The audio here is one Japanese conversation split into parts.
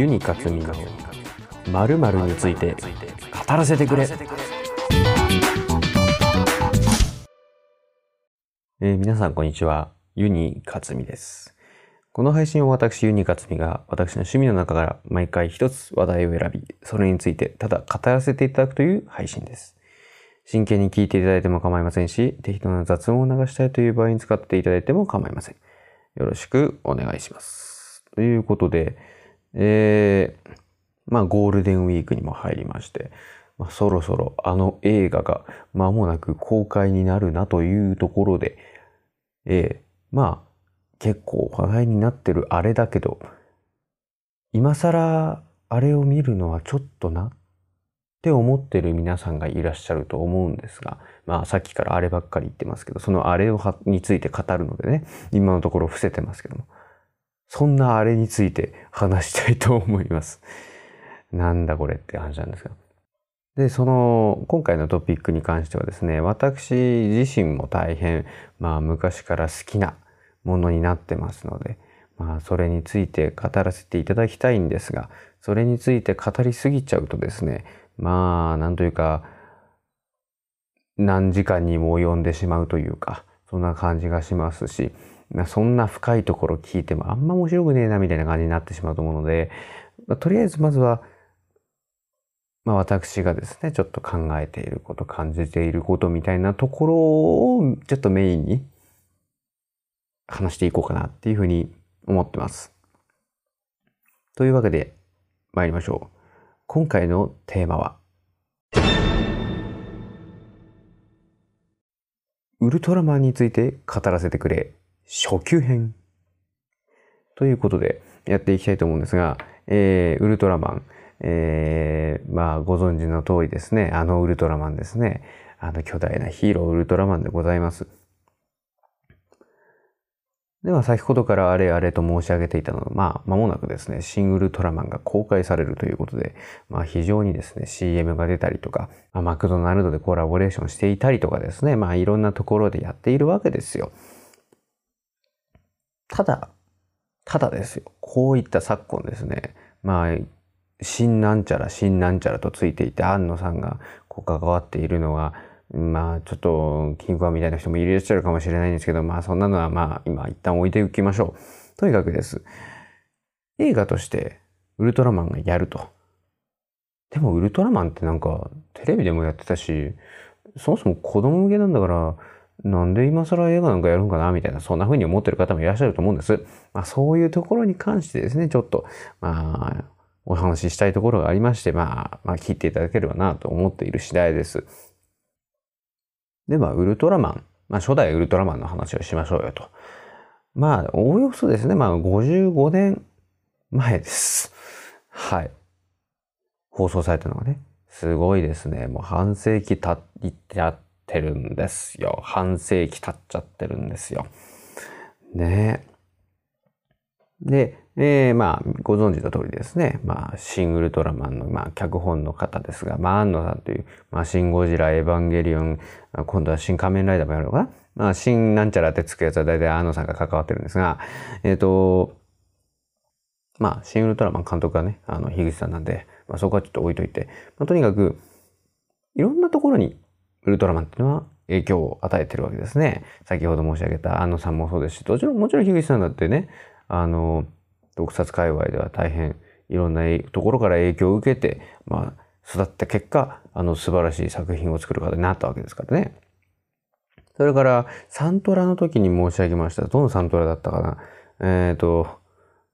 ユニカツミの〇〇について語らせてくれ。えー皆さんこんにちは。ユニカツミです。この配信を私ユニカツミが私の趣味の中から毎回一つ話題を選び、それについてただ語らせていただくという配信です。真剣に聞いていただいても構いませんし、適当な雑音を流したいという場合に使っていただいても構いません。よろしくお願いします。ということで、えー、まあゴールデンウィークにも入りまして、まあ、そろそろあの映画が間もなく公開になるなというところで、えー、まあ結構話題になってるあれだけど、今更あれを見るのはちょっとなって思ってる皆さんがいらっしゃると思うんですが、まあさっきからあればっかり言ってますけど、そのあれをについて語るのでね、今のところ伏せてますけども、そんなあれについて話したいと思います。なんだこれって話なんですが。で、その、今回のトピックに関してはですね、私自身も大変、まあ昔から好きなものになってますので、まあそれについて語らせていただきたいんですが、それについて語りすぎちゃうとですね、まあなんというか、何時間にも及んでしまうというか、そんな感じがしますし、そんな深いところ聞いてもあんま面白くねえなみたいな感じになってしまうと思うので、まあとりあえずまずは、まあ私がですね、ちょっと考えていること、感じていることみたいなところをちょっとメインに話していこうかなっていうふうに思ってます。というわけで参りましょう。今回のテーマは、ウルトラマンについて語らせてくれ、初級編。ということでやっていきたいと思うんですが、えー、ウルトラマン、えー、まあご存知の通りですね、あのウルトラマンですね、あの巨大なヒーローウルトラマンでございます。では先ほどからあれあれと申し上げていたのは、まあ間もなくですね、新ウルトラマンが公開されるということで、まあ非常にですね、CM が出たりとか、まあ、マクドナルドでコラボレーションしていたりとかですね、まあいろんなところでやっているわけですよ。ただ、ただですよ、こういった昨今ですね、まあ、新なんちゃら、新なんちゃらとついていて、安野さんがこう関わっているのは、まあ、ちょっと、金庫みたいな人もいらっしゃるかもしれないんですけど、まあ、そんなのはまあ、今一旦置いておきましょう。とにかくです。映画として、ウルトラマンがやると。でも、ウルトラマンってなんか、テレビでもやってたし、そもそも子供向けなんだから、なんで今更映画なんかやるんかなみたいな、そんな風に思ってる方もいらっしゃると思うんです。まあ、そういうところに関してですね、ちょっと、まあ、お話ししたいところがありまして、まあ、まあ、聞いていただければなと思っている次第です。では、ウルトラマン。まあ、初代ウルトラマンの話をしましょうよと。まあ、おおよそですね、まあ、55年前です。はい。放送されたのがね。すごいですね。もう半世紀経っちゃってるんですよ。半世紀経っちゃってるんですよ。ねで、えー、まあ、ご存知の通りですね。まあ、シン・ウルトラマンの、まあ、脚本の方ですが、まあ、安野さんという、まあ、シン・ゴジラ、エヴァンゲリオン、今度はシン・仮面ライダーもやるのかな？まあ、シン・なんちゃらってつくやつは大体安野さんが関わってるんですが、えっ、と、まあ、シン・ウルトラマン監督がね、あの、樋口さんなんで、まあ、そこはちょっと置いといて、まあ、とにかく、いろんなところにウルトラマンっていうのは影響を与えてるわけですね。先ほど申し上げた安野さんもそうですし、もちろん、もちろん樋口さんだってね、あの、特撮界隈では大変いろんなところから影響を受けて、まあ、育った結果、あの素晴らしい作品を作る方になったわけですからね。それから、サントラの時に申し上げました。どのサントラだったかなえっ、と、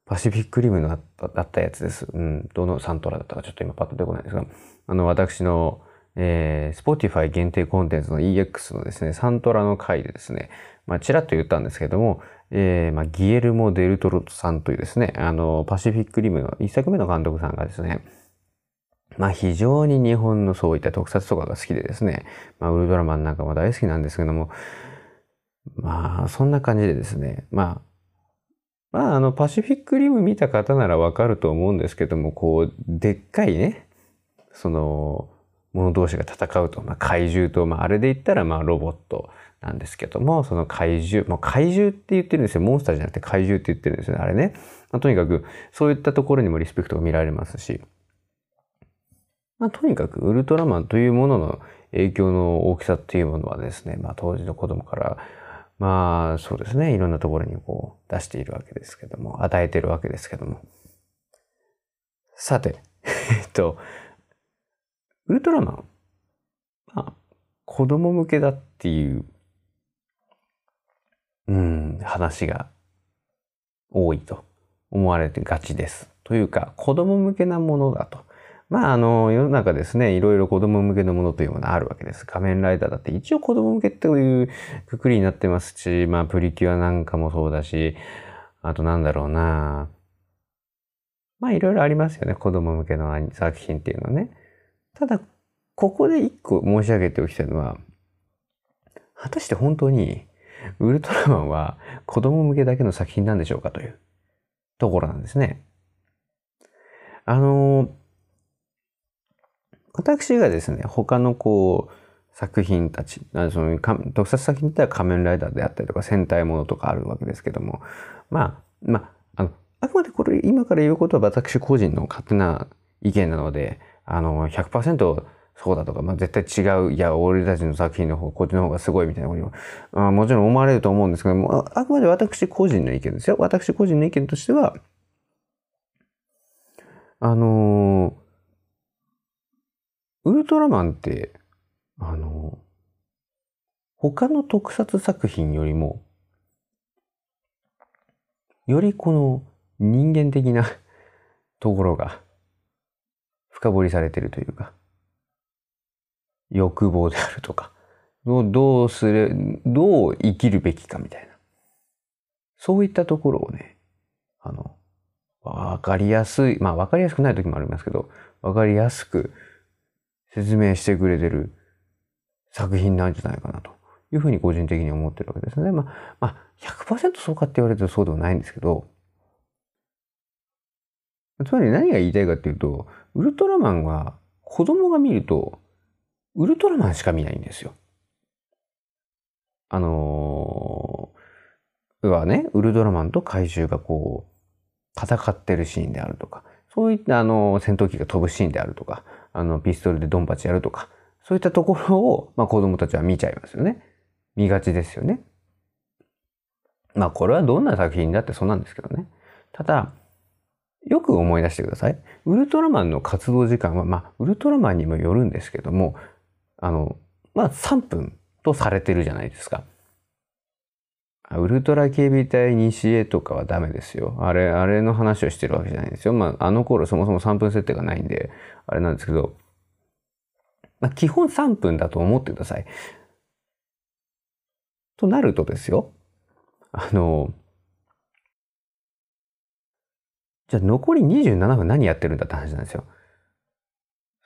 パシフィックリムのだっただったやつです。うん。どのサントラだったかちょっと今パッと出てこないですが、あの、私の、えー、Spotify 限定コンテンツの EX のですね、サントラの回でですね、まあ、ちらっと言ったんですけども、えー、まあ、ギエルモ・デルトロトさんというですね、あの、パシフィックリムの一作目の監督さんがですね、まあ、非常に日本のそういった特撮とかが好きでですね、まあ、ウルトラマンなんかも大好きなんですけども、まあ、そんな感じでですね、まあ、まあ、あの、パシフィックリム見た方ならわかると思うんですけども、こう、でっかいね、その、者同士が戦うと、まあ、怪獣と、まあ、あれで言ったら、まあ、ロボットなんですけども、その怪獣、もう怪獣って言ってるんですよ。モンスターじゃなくて怪獣って言ってるんですよね、あれね。まあ、とにかくそういったところにもリスペクトが見られますし、まあ、とにかくウルトラマンというものの影響の大きさっていうものはですね、まあ、当時の子供からまあそうですねいろんなところにこう出しているわけですけども与えてるわけですけどもさて えっとウルトラマン？まあ子供向けだっていううん話が多いと思われてがちです。というか子供向けなものだと。まあ、あの、世の中ですね、いろいろ子供向けのものというものがあるわけです。仮面ライダーだって一応子供向けっていうくくりになってますし、まあ、プリキュアなんかもそうだし、あとなんだろうなまあ、いろいろありますよね、子供向けの作品っていうのはね。ただ、ここで一個申し上げておきたいのは、果たして本当に、ウルトラマンは子供向けだけの作品なんでしょうかというところなんですね。あの私がですね、他のこう、作品たち、あのその特撮作品って仮面ライダーであったりとか戦隊ものとかあるわけですけども、まあ、まあ、あの、あくまでこれ今から言うことは私個人の勝手な意見なので、あの、100%そうだとか、まあ、絶対違う、いや、俺たちの作品の方、こっちの方がすごいみたいなことも、まあ、もちろん思われると思うんですけども、あくまで私個人の意見ですよ。私個人の意見としては、あのウルトラマンって、あの、他の特撮作品よりも、よりこの人間的な ところが深掘りされてるというか、欲望であるとか、どうする、どう生きるべきかみたいな。そういったところをね、あの、わかりやすい、まあわかりやすくない時もありますけど、わかりやすく説明してくれてる作品なんじゃないかなというふうに個人的に思ってるわけですね。まあ、まあ、100%そうかって言われるとそうではないんですけど、つまり何が言いたいかっていうと、ウルトラマンは子供が見ると、ウルトラマンしか見ないんですよ。あのー、はね、ウルトラマンと怪獣がこう、戦ってるシーンであるとか、そういったあの、戦闘機が飛ぶシーンであるとか、あの、ピストルでドンパチやるとか、そういったところを、まあ子供たちは見ちゃいますよね。見がちですよね。まあこれはどんな作品だってそうなんですけどね。ただ、よく思い出してください。ウルトラマンの活動時間は、まあ、ウルトラマンにもよるんですけども、あの、まあ3分とされてるじゃないですか。ウルトラ警備隊西へとかはダメですよ。あれ、あれの話をしてるわけじゃないんですよ。まあ、あの頃そもそも3分設定がないんで、あれなんですけど、まあ、基本3分だと思ってください。となるとですよ、あの、じゃあ残り27分何やってるんだって話なんですよ。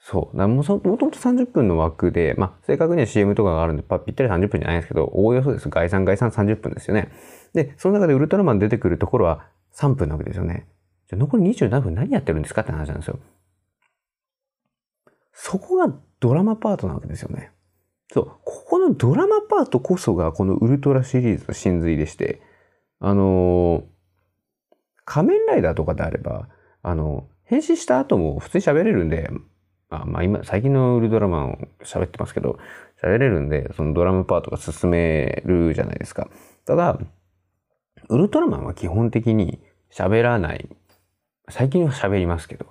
そう。ももともと30分の枠で、まあ、正確には CM とかがあるんで、ぴったり30分じゃないですけど、おおよそです。概算概算30分ですよね。で、その中でウルトラマン出てくるところは3分なわけですよね。じゃ残り27分何やってるんですかって話なんですよ。そこがドラマパートなわけですよね。そう。ここのドラマパートこそがこのウルトラシリーズの真髄でして、あのー、仮面ライダーとかであれば、あの、変身した後も普通に喋れるんで、あまあ今、最近のウルトラマンを喋ってますけど、喋れるんで、そのドラムパートが進めるじゃないですか。ただ、ウルトラマンは基本的に喋らない。最近は喋りますけど、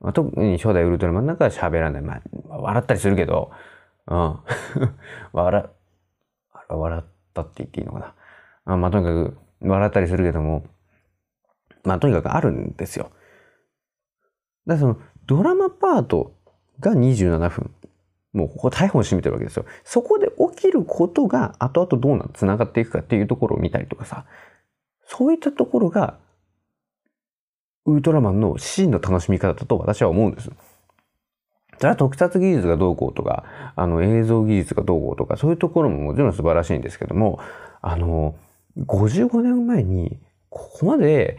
まあ、特に初代ウルトラマンなんかは喋らない。まあ、笑ったりするけど、うん。笑、笑ったって言っていいのかな。あまあ、とにかく、笑ったりするけども、まあ、とにかくあるんですよ。だからその、ドラマパートが27分。もうここ大本占めてるわけですよ。そこで起きることが後々どうな、繋がっていくかっていうところを見たりとかさ、そういったところが、ウルトラマンの真の楽しみ方だと私は思うんです。それは特撮技術がどうこうとか、あの映像技術がどうこうとか、そういうところももちろん素晴らしいんですけども、あの、55年前に、ここまで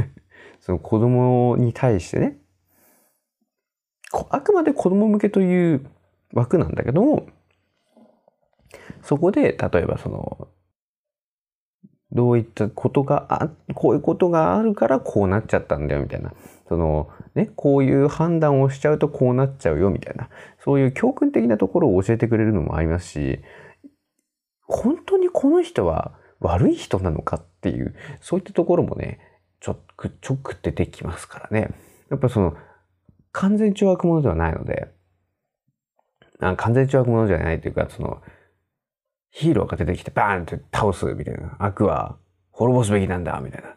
その子供に対してね、あくまで子供向けという枠なんだけども、そこで、例えばその、どういったことがあ、こういうことがあるからこうなっちゃったんだよみたいな。そのね、こういう判断をしちゃうとこうなっちゃうよみたいな。そういう教訓的なところを教えてくれるのもありますし、本当にこの人は悪い人なのかっていう、そういったところもね、ちょくちょく出てきますからね。やっぱその、完全懲悪者ではないので、あ完全懲悪者じゃないというか、その、ヒーローが出てきてバーンって倒すみたいな。悪は滅ぼすべきなんだみたいな。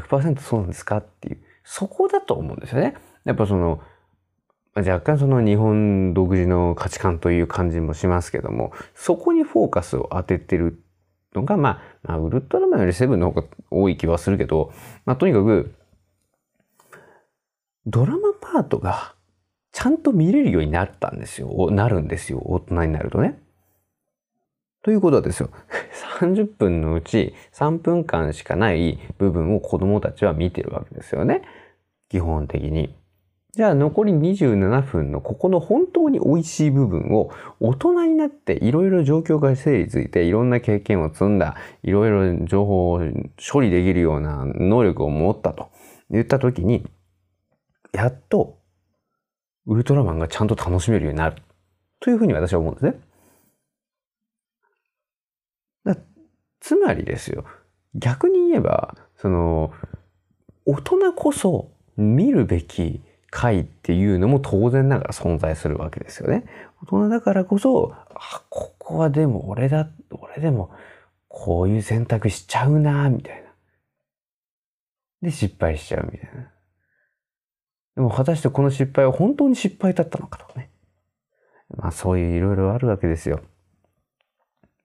100%そうなんですかっていう。そこだと思うんですよね。やっぱその、若干その日本独自の価値観という感じもしますけども、そこにフォーカスを当ててるのが、まあ、まあ、ウルトラマンよりセブンの方が多い気はするけど、まあ、とにかく、ドラマパートがちゃんと見れるようになったんですよ。なるんですよ。大人になるとね。ということはですよ。30分のうち3分間しかない部分を子供たちは見てるわけですよね。基本的に。じゃあ残り27分のここの本当に美味しい部分を大人になっていろいろ状況が整理ついていろんな経験を積んだいろいろ情報を処理できるような能力を持ったと言った時にやっとウルトラマンがちゃんと楽しめるようになるというふうに私は思うんですね。つまりですよ逆に言えばその大人こそ見るべき回っていうのも当然ながら存在するわけですよね。大人だからこそ、あ、ここはでも俺だ、俺でもこういう選択しちゃうな、みたいな。で、失敗しちゃうみたいな。でも果たしてこの失敗は本当に失敗だったのかとかね。まあそういういろいろあるわけですよ。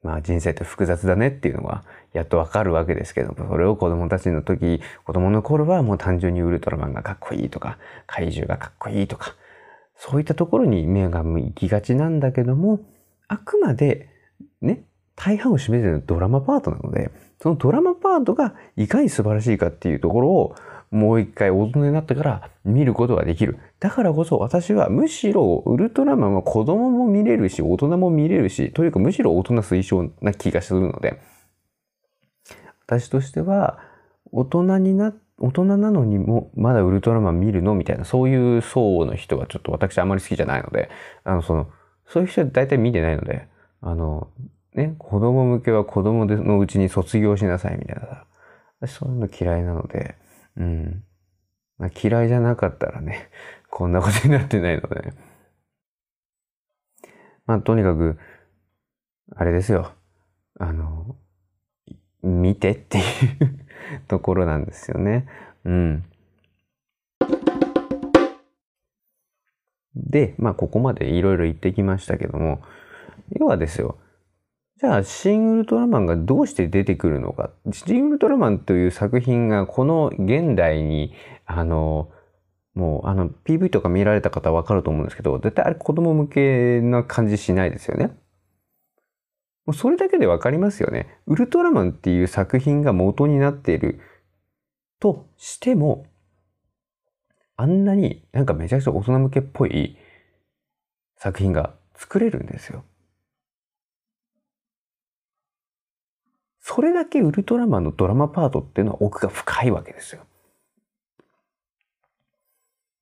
まあ人生って複雑だねっていうのがやっとわかるわけですけども、それを子供たちの時、子供の頃はもう単純にウルトラマンがかっこいいとか、怪獣がかっこいいとか、そういったところに目が向きがちなんだけども、あくまでね、大半を占めてるのはドラマパートなので、そのドラマパートがいかに素晴らしいかっていうところをもう一回大人になってから見ることができる。だからこそ私はむしろウルトラマンは子供も見れるし、大人も見れるし、というかむしろ大人推奨な気がするので、私としては大人にな、大人なのにもまだウルトラマン見るの？みたいな、そういう層の人はちょっと私あまり好きじゃないので、あの、その、そういう人は大体見てないので、あの、ね、子供向けは子供のうちに卒業しなさいみたいな。私そういうの嫌いなので、うん。まあ、嫌いじゃなかったらね、こんなことになってないので、まあ、とにかく、あれですよ。あの、見てっていうところなんですよね。うん。で、まあ、ここまでいろいろ言ってきましたけども、要はですよ、じゃあ、シン・ウルトラマンがどうして出てくるのか。シン・ウルトラマンという作品がこの現代に、あの、もう、あの、PV とか見られた方はわかると思うんですけど、絶対あれ子供向けな感じしないですよね。もうそれだけでわかりますよね。ウルトラマンっていう作品が元になっているとしても、あんなになんかめちゃくちゃ大人向けっぽい作品が作れるんですよ。それだけウルトラマンのドラマパートっていうのは奥が深いわけですよ。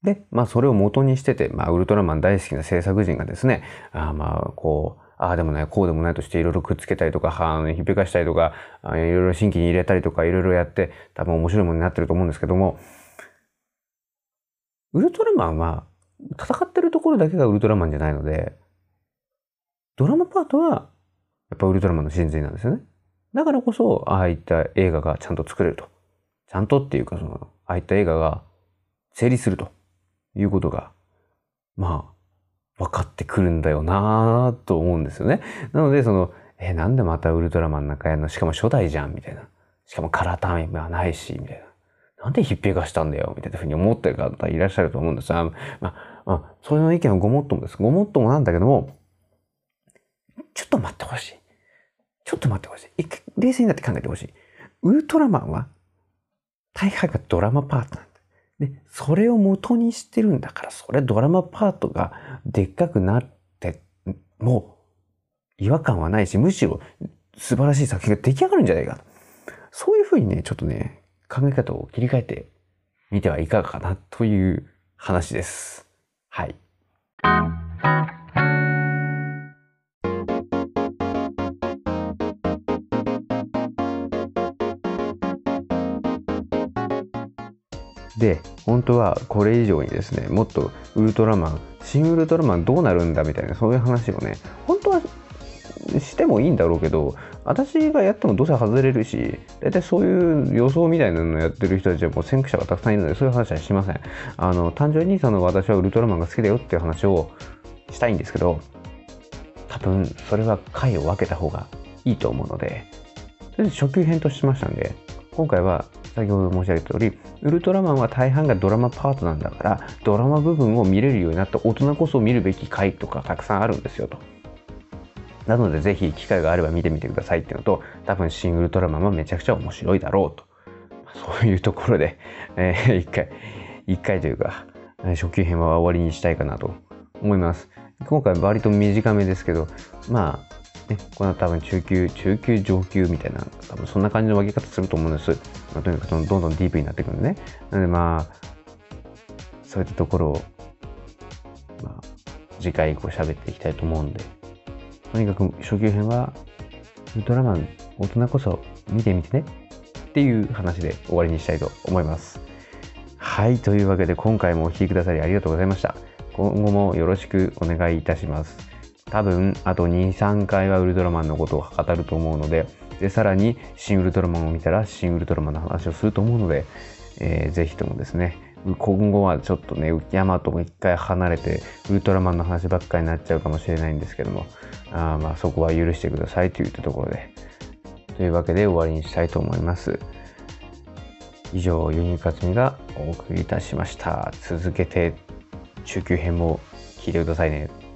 で、まあそれを元にしてて、まあウルトラマン大好きな制作人がですね、あまあこう、ああでもない、こうでもないとしていろいろくっつけたりとか、はひっぺかしたりとか、いろいろ新規に入れたりとか、いろいろやって、多分面白いものになってると思うんですけども、ウルトラマンは戦ってるところだけがウルトラマンじゃないので、ドラマパートはやっぱウルトラマンの真髄なんですよね。だからこそ、ああいった映画がちゃんと作れると。ちゃんとっていうか、その、ああいった映画が成立するということが、まあ、分かってくるんだよなぁと思うんですよね。なので、その、え、なんでまたウルトラマンなんかやるの？しかも初代じゃんみたいな。しかもカラータイムはないし、みたいな。なんでひっぺがしたんだよ？みたいなふうに思ってる方いらっしゃると思うんですが、まあ、まあ、それの意見はごもっともです。ごもっともなんだけども、ちょっと待ってほしい。ちょっと待ってほしい。冷静になって考えてほしい。ウルトラマンは大半がドラマパートなんだ。で、それを元にしてるんだから、それドラマパートがでっかくなって、もう違和感はないし、むしろ素晴らしい作品が出来上がるんじゃないかと。そういうふうにね、ちょっとね、考え方を切り替えてみてはいかがかなという話です。はい。で、本当はこれ以上にですね、もっとウルトラマン、新ウルトラマンどうなるんだみたいな、そういう話をね、本当はしてもいいんだろうけど、私がやってもどうせ外れるし、大体そういう予想みたいなのをやってる人たちはもう先駆者がたくさんいるので、そういう話はしません。あの、単純にその私はウルトラマンが好きだよっていう話をしたいんですけど、多分それは回を分けた方がいいと思うので、とりあえず初級編としましたんで、今回は先ほど申し上げた通り、ウルトラマンは大半がドラマパートなんだから、ドラマ部分を見れるようになった大人こそ見るべき回とかたくさんあるんですよと。なのでぜひ機会があれば見てみてくださいっていうのと、多分シン・ウルトラマンはめちゃくちゃ面白いだろうと。そういうところで、えー、一回、一回というか、初級編は終わりにしたいかなと思います。今回割と短めですけど、まあ、ね、この多分中級、中級、上級みたいな、多分そんな感じの分け方すると思うんです。まあ、とにかくどんどんディープになっていくんでね。なのでまあ、そういったところを、まあ、次回以降喋っていきたいと思うんで、とにかく初級編は、ウルトラマン、大人こそ見てみてねっていう話で終わりにしたいと思います。はい、というわけで今回もお聴きくださりありがとうございました。今後もよろしくお願いいたします。多分あと2、3回はウルトラマンのことを語ると思うので、で、さらに新ウルトラマンを見たら新ウルトラマンの話をすると思うので、えー、ぜひともですね、今後はちょっとね、ヤマトも一回離れて、ウルトラマンの話ばっかりになっちゃうかもしれないんですけども、あまあそこは許してくださいといったところで、というわけで終わりにしたいと思います。以上、ユニカツミがお送りいたしました。続けて中級編も聞いてくださいね。